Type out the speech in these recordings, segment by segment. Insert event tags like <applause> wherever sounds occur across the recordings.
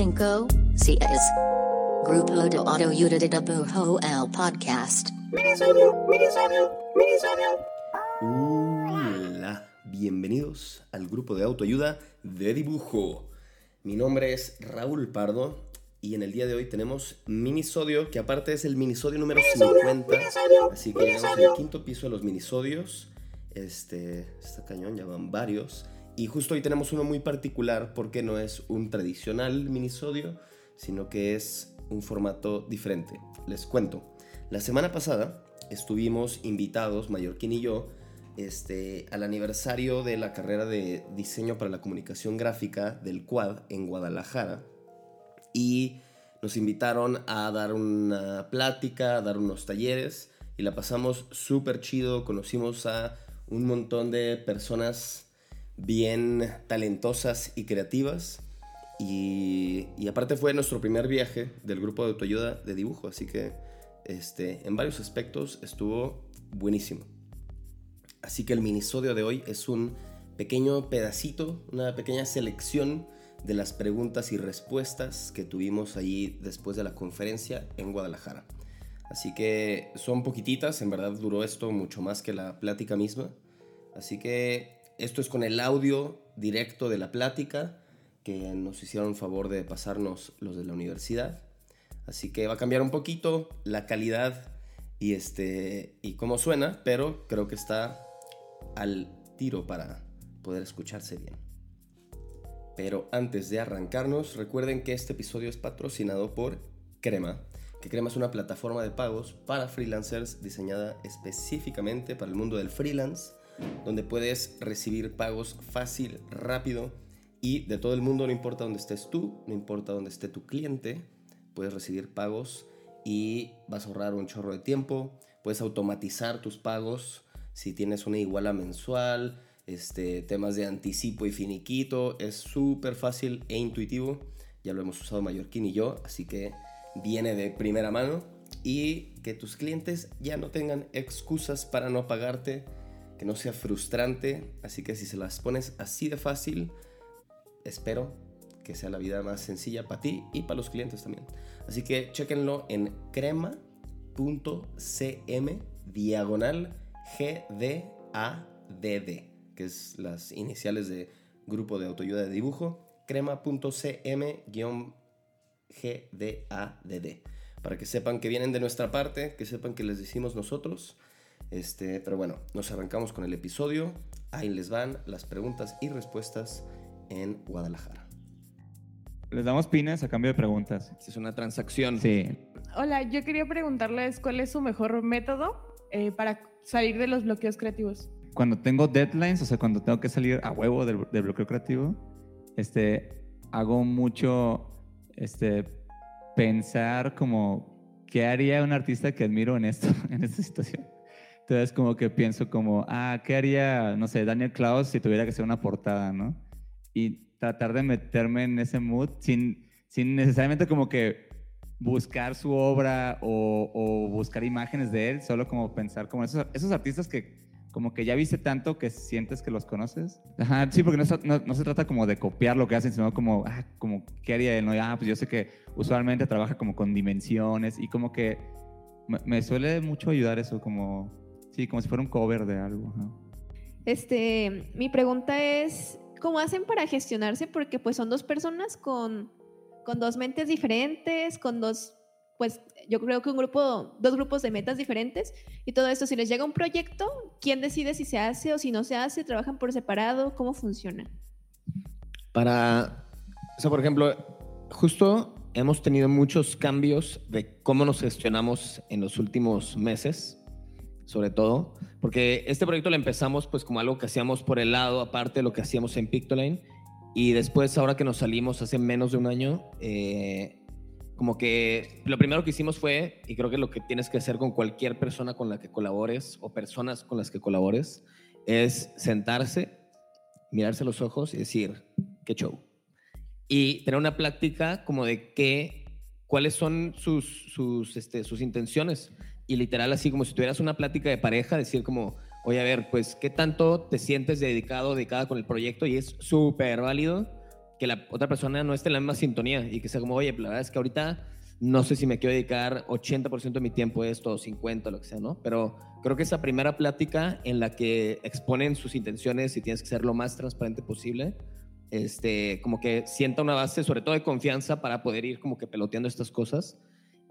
cinco, seis. Grupo de Autoayuda de Dibujo el podcast. Minisodio, minisodio, minisodio. Hola, bienvenidos al grupo de autoayuda de dibujo. Mi nombre es Raúl Pardo y en el día de hoy tenemos minisodio, que aparte es el minisodio número 50. Así que llegamos al quinto piso de los minisodios. Este, está cañón, ya van varios. Y justo hoy tenemos uno muy particular porque no es un tradicional minisodio, sino que es un formato diferente. Les cuento. La semana pasada estuvimos invitados, Mallorquín y yo, este, al aniversario de la carrera de diseño para la comunicación gráfica del Quad en Guadalajara. Y nos invitaron a dar una plática, a dar unos talleres y la pasamos súper chido. Conocimos a un montón de personas bien talentosas y creativas. Y, aparte fue nuestro primer viaje del grupo de autoayuda de dibujo, así que este, en varios aspectos estuvo buenísimo. Así que el minisodio de hoy es un pequeño pedacito, una pequeña selección de las preguntas y respuestas que tuvimos allí después de la conferencia en Guadalajara. Así que son poquititas, en verdad duró esto mucho más que la plática misma. Así que esto es con el audio directo de la plática que nos hicieron favor de pasarnos los de la universidad. Así que va a cambiar un poquito la calidad y, este, y cómo suena, pero creo que está al tiro para poder escucharse bien. Pero antes de arrancarnos, recuerden que este episodio es patrocinado por Crema, que Crema es una plataforma de pagos para freelancers diseñada específicamente para el mundo del freelance donde puedes recibir pagos fácil, rápido y de todo el mundo, no importa dónde estés tú, no importa dónde esté tu cliente, puedes recibir pagos y vas a ahorrar un chorro de tiempo, puedes automatizar tus pagos si tienes una iguala mensual, este, temas de anticipo y finiquito, es súper fácil e intuitivo, ya lo hemos usado Mallorquín y yo, así que viene de primera mano y que tus clientes ya no tengan excusas para no pagarte que no sea frustrante. Así que si se las pones así de fácil, espero que sea la vida más sencilla para ti y para los clientes también. Así que chequenlo en crema.cm diagonal GDADD, que es las iniciales de grupo de autoayuda de dibujo, crema.cm-gdadd, para que sepan que vienen de nuestra parte, que sepan que les decimos nosotros este, pero bueno, nos arrancamos con el episodio. Ahí les van las preguntas y respuestas en Guadalajara. Les damos pines a cambio de preguntas. Es una transacción. Sí. Hola, yo quería preguntarles cuál es su mejor método eh, para salir de los bloqueos creativos. Cuando tengo deadlines, o sea, cuando tengo que salir a huevo del, del bloqueo creativo, este, hago mucho este, pensar como qué haría un artista que admiro en esto, <laughs> en esta situación. Entonces como que pienso como, ah, ¿qué haría, no sé, Daniel Klaus si tuviera que hacer una portada, ¿no? Y tratar de meterme en ese mood sin, sin necesariamente como que buscar su obra o, o buscar imágenes de él, solo como pensar como esos, esos artistas que como que ya viste tanto que sientes que los conoces. Ajá, sí, porque no, no, no, se trata como de copiar lo que hacen, sino como, ah, como, ¿qué haría él? No? Ah, pues yo sé que usualmente trabaja como con dimensiones y como que me, me suele mucho ayudar eso, como Sí, como si fuera un cover de algo. Este, mi pregunta es, ¿cómo hacen para gestionarse? Porque pues son dos personas con, con dos mentes diferentes, con dos, pues yo creo que un grupo, dos grupos de metas diferentes y todo esto, si les llega un proyecto, ¿quién decide si se hace o si no se hace? ¿Trabajan por separado? ¿Cómo funciona? Para, o sea, por ejemplo, justo hemos tenido muchos cambios de cómo nos gestionamos en los últimos meses sobre todo, porque este proyecto lo empezamos pues como algo que hacíamos por el lado, aparte de lo que hacíamos en Pictoline, y después ahora que nos salimos hace menos de un año, eh, como que lo primero que hicimos fue, y creo que lo que tienes que hacer con cualquier persona con la que colabores o personas con las que colabores, es sentarse, mirarse los ojos y decir, qué show. Y tener una plática como de qué, cuáles son sus, sus, este, sus intenciones y literal así como si tuvieras una plática de pareja, decir como, oye, a ver, pues, ¿qué tanto te sientes dedicado, dedicada con el proyecto? Y es súper válido que la otra persona no esté en la misma sintonía y que sea como, oye, la verdad es que ahorita no sé si me quiero dedicar 80% de mi tiempo a esto, o 50, lo que sea, ¿no? Pero creo que esa primera plática en la que exponen sus intenciones y tienes que ser lo más transparente posible, este, como que sienta una base, sobre todo de confianza, para poder ir como que peloteando estas cosas.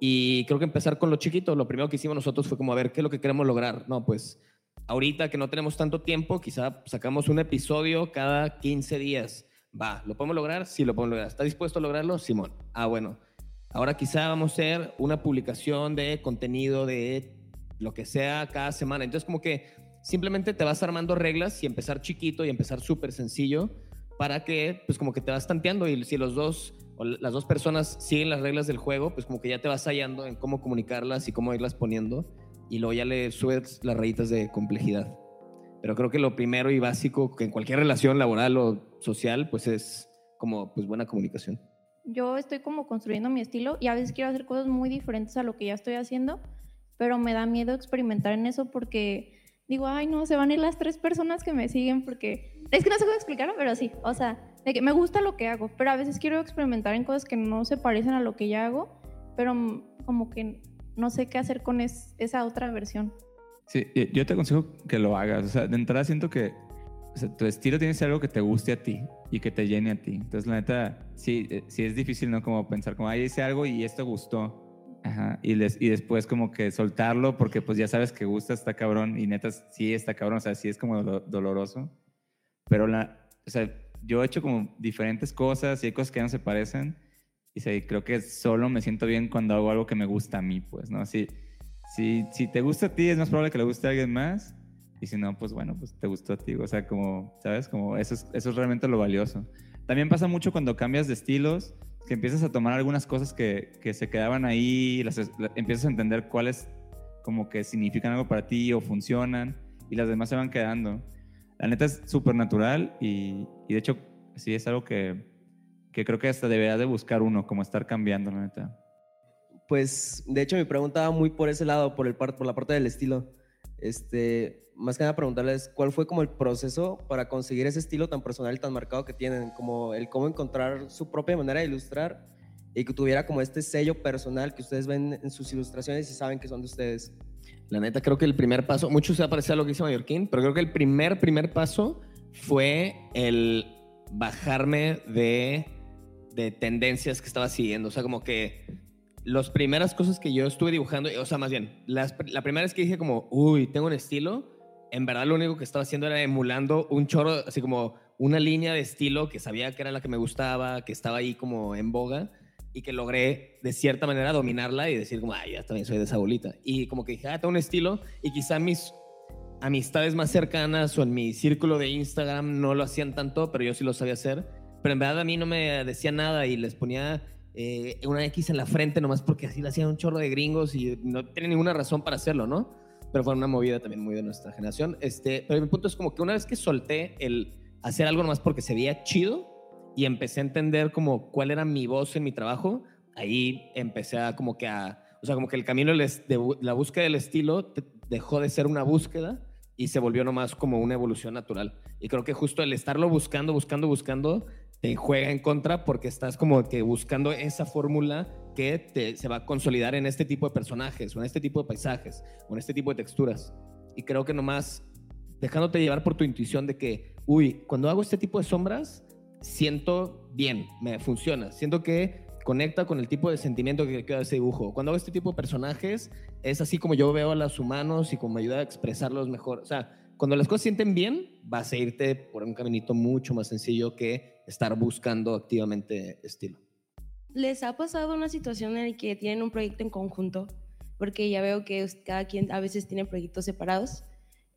Y creo que empezar con lo chiquito, lo primero que hicimos nosotros fue como a ver qué es lo que queremos lograr. No, pues ahorita que no tenemos tanto tiempo, quizá sacamos un episodio cada 15 días. Va, ¿lo podemos lograr? Sí, lo podemos lograr. ¿Está dispuesto a lograrlo? Simón. Ah, bueno. Ahora quizá vamos a hacer una publicación de contenido de lo que sea cada semana. Entonces como que simplemente te vas armando reglas y empezar chiquito y empezar súper sencillo para que pues como que te vas tanteando y si los dos las dos personas siguen las reglas del juego, pues como que ya te vas hallando en cómo comunicarlas y cómo irlas poniendo y luego ya le subes las rayitas de complejidad. Pero creo que lo primero y básico que en cualquier relación laboral o social pues es como pues buena comunicación yo estoy como construyendo mi estilo y a veces quiero hacer cosas muy diferentes a lo que ya estoy haciendo, pero me da miedo experimentar en eso porque digo, ay, no, se van a ir las tres personas que me siguen porque es que no sé cómo explicarlo, pero sí, o sea, de que me gusta lo que hago, pero a veces quiero experimentar en cosas que no se parecen a lo que ya hago, pero como que no sé qué hacer con esa otra versión. Sí, yo te aconsejo que lo hagas. O sea, de entrada siento que tu estilo tiene que ser algo que te guste a ti y que te llene a ti. Entonces, la neta, sí, eh, sí es difícil, ¿no? Como pensar, como, ahí hice algo y esto gustó. Ajá. Y, les, y después como que soltarlo porque pues ya sabes que gusta, está cabrón. Y neta, sí está cabrón, o sea, sí es como doloroso. Pero la, o sea, yo he hecho como diferentes cosas y hay cosas que no se parecen. Y sí, creo que solo me siento bien cuando hago algo que me gusta a mí, pues, ¿no? Si, si, si te gusta a ti, es más probable que le guste a alguien más. Y si no, pues bueno, pues te gustó a ti. O sea, como, ¿sabes? Como eso es, eso es realmente lo valioso. También pasa mucho cuando cambias de estilos, que empiezas a tomar algunas cosas que, que se quedaban ahí, las, empiezas a entender cuáles como que significan algo para ti o funcionan y las demás se van quedando. La neta es súper natural y, y, de hecho sí es algo que, que creo que hasta debería de buscar uno, como estar cambiando, la neta. Pues de hecho mi pregunta va muy por ese lado, por, el por la parte del estilo. Este, más que nada preguntarles cuál fue como el proceso para conseguir ese estilo tan personal y tan marcado que tienen, como el cómo encontrar su propia manera de ilustrar y que tuviera como este sello personal que ustedes ven en sus ilustraciones y saben que son de ustedes. La neta, creo que el primer paso, mucho se va a parecer a lo que dice Mallorquín, pero creo que el primer, primer paso fue el bajarme de, de tendencias que estaba siguiendo. O sea, como que las primeras cosas que yo estuve dibujando, o sea, más bien, la primera vez que dije como, uy, tengo un estilo, en verdad lo único que estaba haciendo era emulando un chorro, así como una línea de estilo que sabía que era la que me gustaba, que estaba ahí como en boga y que logré de cierta manera dominarla y decir como, ay, ya también soy de esa bolita. Y como que dije, ah, tengo un estilo y quizá mis amistades más cercanas o en mi círculo de Instagram no lo hacían tanto, pero yo sí lo sabía hacer. Pero en verdad a mí no me decía nada y les ponía eh, una X en la frente nomás porque así lo hacían un chorro de gringos y no tenía ninguna razón para hacerlo, ¿no? pero fue una movida también muy de nuestra generación. Este, pero mi punto es como que una vez que solté el hacer algo nomás porque se veía chido y empecé a entender como cuál era mi voz en mi trabajo, ahí empecé a como que a, o sea, como que el camino de la búsqueda del estilo dejó de ser una búsqueda y se volvió nomás como una evolución natural. Y creo que justo el estarlo buscando, buscando, buscando, te juega en contra porque estás como que buscando esa fórmula que te, se va a consolidar en este tipo de personajes o en este tipo de paisajes o en este tipo de texturas. Y creo que nomás dejándote llevar por tu intuición de que, uy, cuando hago este tipo de sombras, siento bien, me funciona, siento que conecta con el tipo de sentimiento que queda ese dibujo. Cuando hago este tipo de personajes, es así como yo veo a los humanos y como me ayuda a expresarlos mejor. O sea, cuando las cosas sienten bien, vas a irte por un caminito mucho más sencillo que estar buscando activamente estilo. ¿Les ha pasado una situación en la que tienen un proyecto en conjunto? Porque ya veo que cada quien a veces tiene proyectos separados.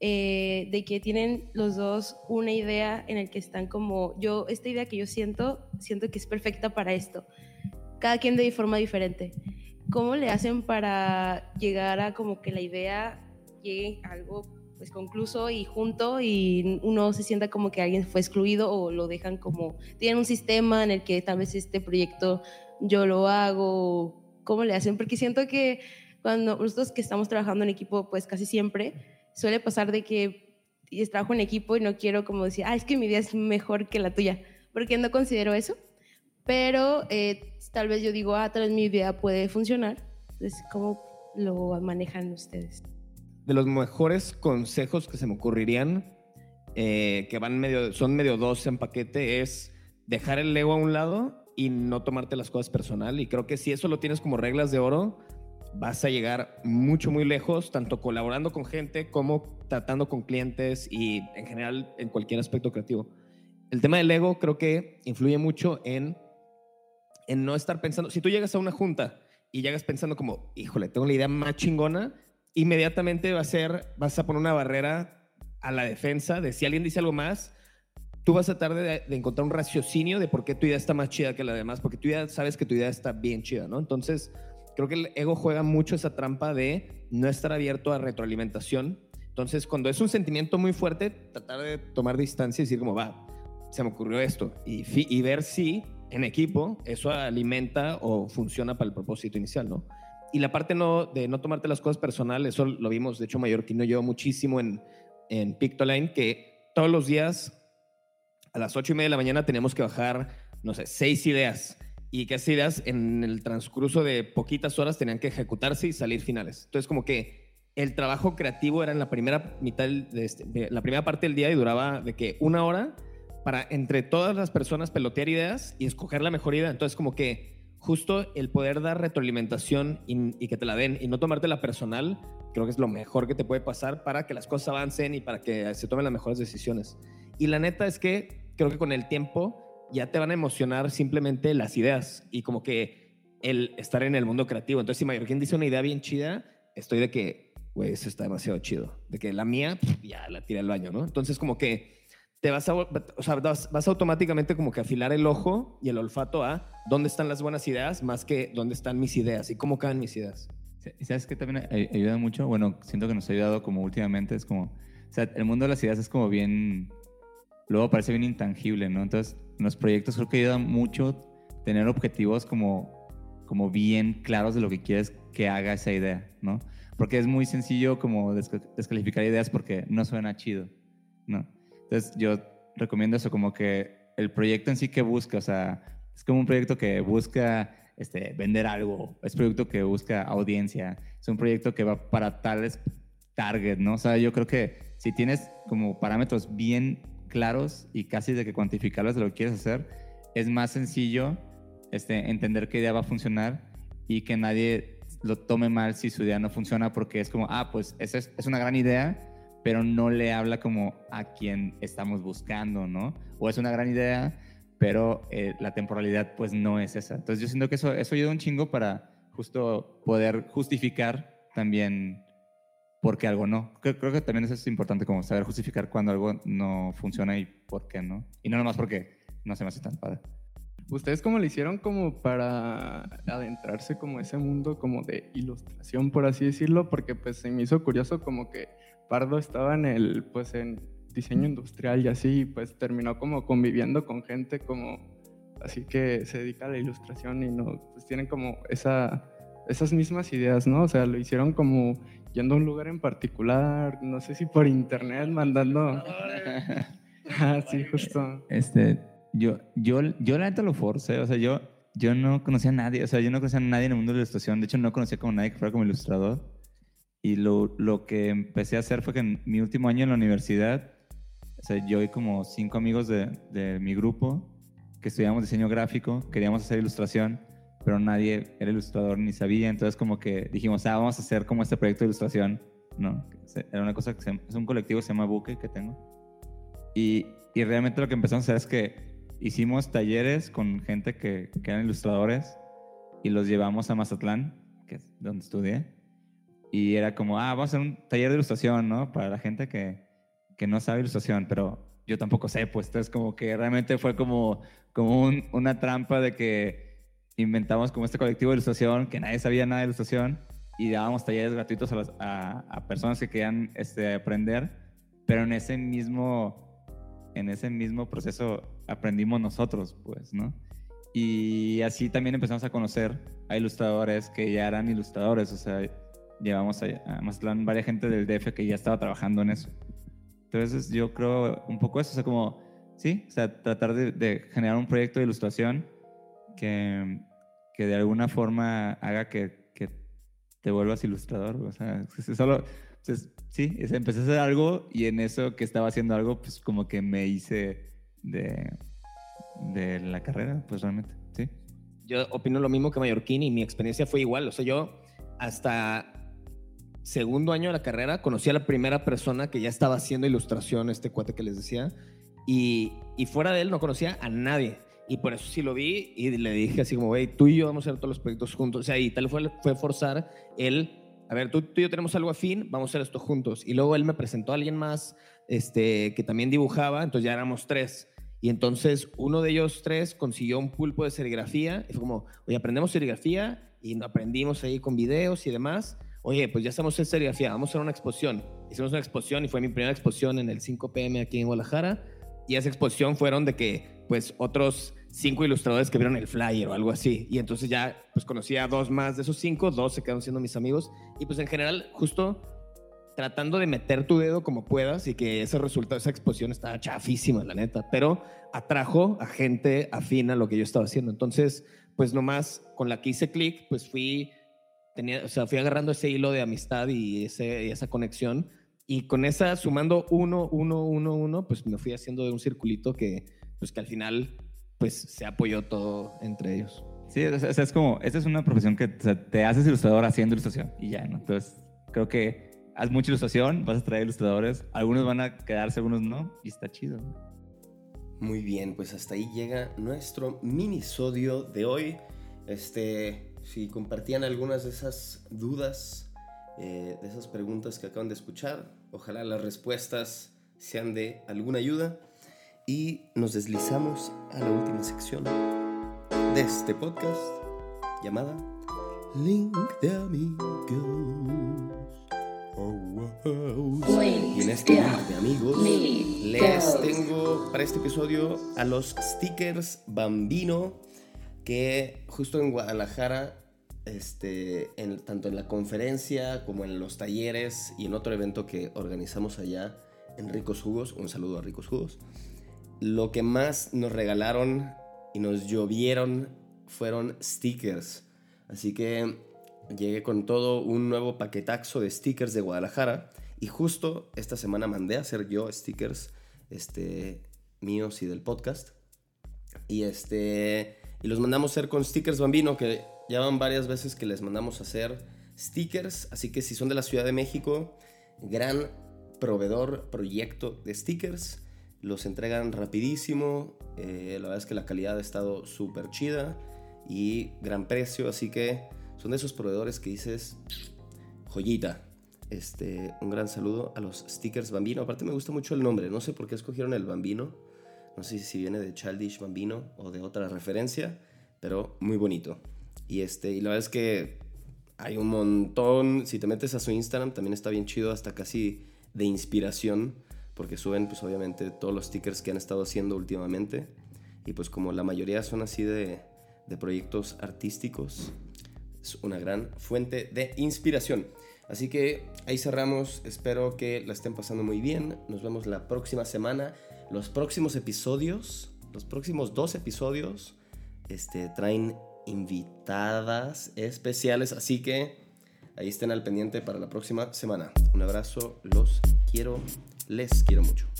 Eh, de que tienen los dos una idea en el que están como, yo, esta idea que yo siento, siento que es perfecta para esto. Cada quien de forma diferente. ¿Cómo le hacen para llegar a como que la idea llegue a algo pues concluso y junto y uno se sienta como que alguien fue excluido o lo dejan como, tienen un sistema en el que tal vez este proyecto yo lo hago, ¿cómo le hacen? Porque siento que cuando nosotros que estamos trabajando en equipo, pues casi siempre suele pasar de que trabajo en equipo y no quiero como decir, ah, es que mi idea es mejor que la tuya, porque no considero eso. Pero eh, tal vez yo digo, ah, tal vez mi idea puede funcionar. Entonces, ¿cómo lo manejan ustedes? De los mejores consejos que se me ocurrirían, eh, que van medio, son medio dos en paquete, es dejar el ego a un lado y no tomarte las cosas personal. Y creo que si eso lo tienes como reglas de oro, vas a llegar mucho, muy lejos, tanto colaborando con gente como tratando con clientes y en general en cualquier aspecto creativo. El tema del ego creo que influye mucho en, en no estar pensando, si tú llegas a una junta y llegas pensando como, híjole, tengo la idea más chingona, inmediatamente va a ser, vas a poner una barrera a la defensa de si alguien dice algo más, tú vas a tratar de, encontrar un raciocinio de por qué tu idea está más chida que la demás, porque tú ya sabes que tu idea está bien chida, ¿no? Entonces, creo que el ego juega mucho esa trampa de no estar abierto a retroalimentación. Entonces, cuando es un sentimiento muy fuerte, tratar de tomar distancia y decir como, va, se me ocurrió esto, y, y ver si en equipo eso alimenta o funciona para el propósito inicial, ¿no? Y la parte no, de no tomarte las cosas personales, eso lo vimos, de hecho, Mallorquino yo muchísimo en, en Pictoline, que todos los días a las ocho y media de la mañana tenemos que bajar, no sé, seis ideas y que esas ideas en el transcurso de poquitas horas tenían que ejecutarse y salir finales. Entonces, como que el trabajo creativo era en la primera mitad, de, este, de la primera parte del día y duraba de que una hora para entre todas las personas pelotear ideas y escoger la mejor idea. Entonces, como que justo el poder dar retroalimentación y, y, que te la den y no tomártela personal, creo que es lo mejor que te puede pasar para que las cosas avancen y para que se tomen las mejores decisiones. Y la neta es que creo que con el tiempo ya te van a emocionar simplemente las ideas y como que el estar en el mundo creativo. Entonces, si Mallorquín dice una idea bien chida, estoy de que, güey, eso está demasiado chido. De que la mía, ya la tiré al baño, ¿no? Entonces, como que te vas a, o sea, vas, vas, automáticamente como que afilar el ojo y el olfato a dónde están las buenas ideas más que dónde están mis ideas y cómo caen mis ideas. ¿Y sabes que también ayuda mucho? Bueno, siento que nos ha ayudado como últimamente, es como, o sea, el mundo de las ideas es como bien, luego parece bien intangible, ¿no? Entonces, los proyectos creo que ayuda mucho tener objetivos como, como bien claros de lo que quieres que haga esa idea, ¿no? Porque es muy sencillo como descalificar ideas porque no suena chido, ¿no? Entonces yo recomiendo eso, como que el proyecto en sí que busca, o sea, es como un proyecto que busca este, vender algo, es un proyecto que busca audiencia, es un proyecto que va para tales target, ¿no? O sea, yo creo que si tienes como parámetros bien claros y casi de que cuantificarlos de lo que quieres hacer, es más sencillo este, entender qué idea va a funcionar y que nadie lo tome mal si su idea no funciona porque es como, ah, pues esa es, es una gran idea, pero no le habla como a quien estamos buscando, ¿no? O es una gran idea, pero eh, la temporalidad pues no es esa. Entonces yo siento que eso, eso ayuda un chingo para justo poder justificar también por qué algo no. Creo, creo, que también eso es importante como saber justificar cuando algo no funciona y por qué no. Y no nomás porque no se me hace tan padre. ¿Ustedes cómo le hicieron como para adentrarse como ese mundo como de ilustración, por así decirlo? Porque pues se me hizo curioso como que Pardo estaba en el, pues en diseño industrial y así, pues terminó como conviviendo con gente como, así que se dedica a la ilustración y no, pues tienen como esa, esas mismas ideas, ¿no? O sea, lo hicieron como yendo a un lugar en particular, no sé si por internet, mandando... <laughs> ah, sí, justo. Este, yo, yo, yo la neta lo forcé, o sea, yo, yo no conocía a nadie, o sea, yo no conocía a nadie en el mundo de la ilustración, de hecho no conocía como nadie que fuera como ilustrador. Y lo, lo, que empecé a hacer fue que en mi último año en la universidad, o sea, yo y como cinco amigos de, de, mi grupo que estudiamos diseño gráfico, queríamos hacer ilustración, pero nadie era ilustrador ni sabía. Entonces como que dijimos, ah, vamos a hacer como este proyecto de ilustración, ¿no? Era una cosa que se, es un colectivo que se llama Buque que tengo. Y, y realmente lo que empezamos a hacer es que hicimos talleres con gente que, que eran ilustradores y los llevamos a Mazatlán, que es donde estudié y era como, ah, vamos a hacer un taller de ilustración, ¿no? Para la gente que, que no sabe ilustración, pero yo tampoco sé, pues entonces como que realmente fue como, como un, una trampa de que inventamos como este colectivo de ilustración, que nadie sabía nada de ilustración, y dábamos talleres gratuitos a, las, a, a personas que querían este, aprender, pero en ese mismo, en ese mismo proceso aprendimos nosotros, pues, ¿no? Y así también empezamos a conocer a ilustradores que ya eran ilustradores, o sea, llevamos a, a Mazatlán varias gente del DF que ya estaba trabajando en eso. Entonces yo creo un poco eso, o sea, como sí, o sea, tratar de, de generar un proyecto de ilustración que, que de alguna forma haga que, que te vuelvas ilustrador. O sea, solo, pues, sí, empecé a hacer algo y en eso que estaba haciendo algo, pues como que me hice de, de la carrera, pues realmente, sí. Yo opino lo mismo que Mallorquín y mi experiencia fue igual. O sea, yo hasta segundo año de la carrera conocí a la primera persona que ya estaba haciendo ilustración, este cuate que les decía, y, y fuera de él no conocía a nadie. Y por eso sí lo vi y le dije así como, güey, tú y yo vamos a hacer todos los proyectos juntos. O sea, y tal fue, fue forzar él, a ver, tú, tú y yo tenemos algo afín, vamos a hacer esto juntos. Y luego él me presentó a alguien más este, que también dibujaba, entonces ya éramos tres. Y entonces uno de ellos tres consiguió un pulpo de serigrafía y fue como, oye, aprendemos serigrafía y aprendimos ahí con videos y demás. Oye, pues ya estamos en serigrafía, vamos a hacer una exposición. Hicimos una exposición y fue mi primera exposición en el 5PM aquí en Guadalajara. Y esa exposición fueron de que, pues, otros cinco ilustradores que vieron el flyer o algo así. Y entonces ya, pues, conocí a dos más de esos cinco, dos se quedaron siendo mis amigos. Y pues, en general, justo tratando de meter tu dedo como puedas y que ese resultado, esa exposición estaba chafísima, la neta, pero atrajo a gente afín a lo que yo estaba haciendo. Entonces, pues nomás con la que hice clic, pues fui, tenía, o sea, fui agarrando ese hilo de amistad y, ese, y esa conexión y con esa sumando uno, uno, uno, uno, pues me fui haciendo de un circulito que, pues que al final, pues se apoyó todo entre ellos. Sí, o sea, es como, esta es una profesión que o sea, te haces ilustrador haciendo ilustración y ya, ¿no? Entonces, creo que haz mucha ilustración, vas a traer ilustradores, algunos van a quedarse, algunos no, y está chido. ¿no? Muy bien, pues hasta ahí llega nuestro minisodio de hoy. Este, si compartían algunas de esas dudas, eh, de esas preguntas que acaban de escuchar, ojalá las respuestas sean de alguna ayuda. Y nos deslizamos a la última sección de este podcast llamada Link de Amigos. Oh, wow. Y en este link de amigos les tengo para este episodio a los stickers Bambino que justo en Guadalajara, este, en- tanto en la conferencia como en los talleres y en otro evento que organizamos allá en Ricos Jugos, un saludo a Ricos Jugos, lo que más nos regalaron y nos llovieron fueron stickers. Así que llegué con todo un nuevo paquetaxo de stickers de Guadalajara y justo esta semana mandé a hacer yo stickers este, míos y del podcast. Y este y los mandamos a hacer con stickers Bambino que ya van varias veces que les mandamos a hacer stickers, así que si son de la Ciudad de México, gran proveedor, proyecto de stickers, los entregan rapidísimo, eh, la verdad es que la calidad ha estado súper chida y gran precio, así que son de esos proveedores que dices joyita. Este, un gran saludo a los stickers Bambino. Aparte me gusta mucho el nombre, no sé por qué escogieron el Bambino. No sé si viene de Childish Bambino o de otra referencia, pero muy bonito. Y este, y la verdad es que hay un montón, si te metes a su Instagram también está bien chido, hasta casi de inspiración, porque suben pues obviamente todos los stickers que han estado haciendo últimamente. Y pues como la mayoría son así de, de proyectos artísticos, es una gran fuente de inspiración. Así que ahí cerramos. Espero que la estén pasando muy bien. Nos vemos la próxima semana. Los próximos episodios, los próximos dos episodios, este, traen invitadas especiales. Así que ahí estén al pendiente para la próxima semana. Un abrazo. Los quiero. Les quiero mucho.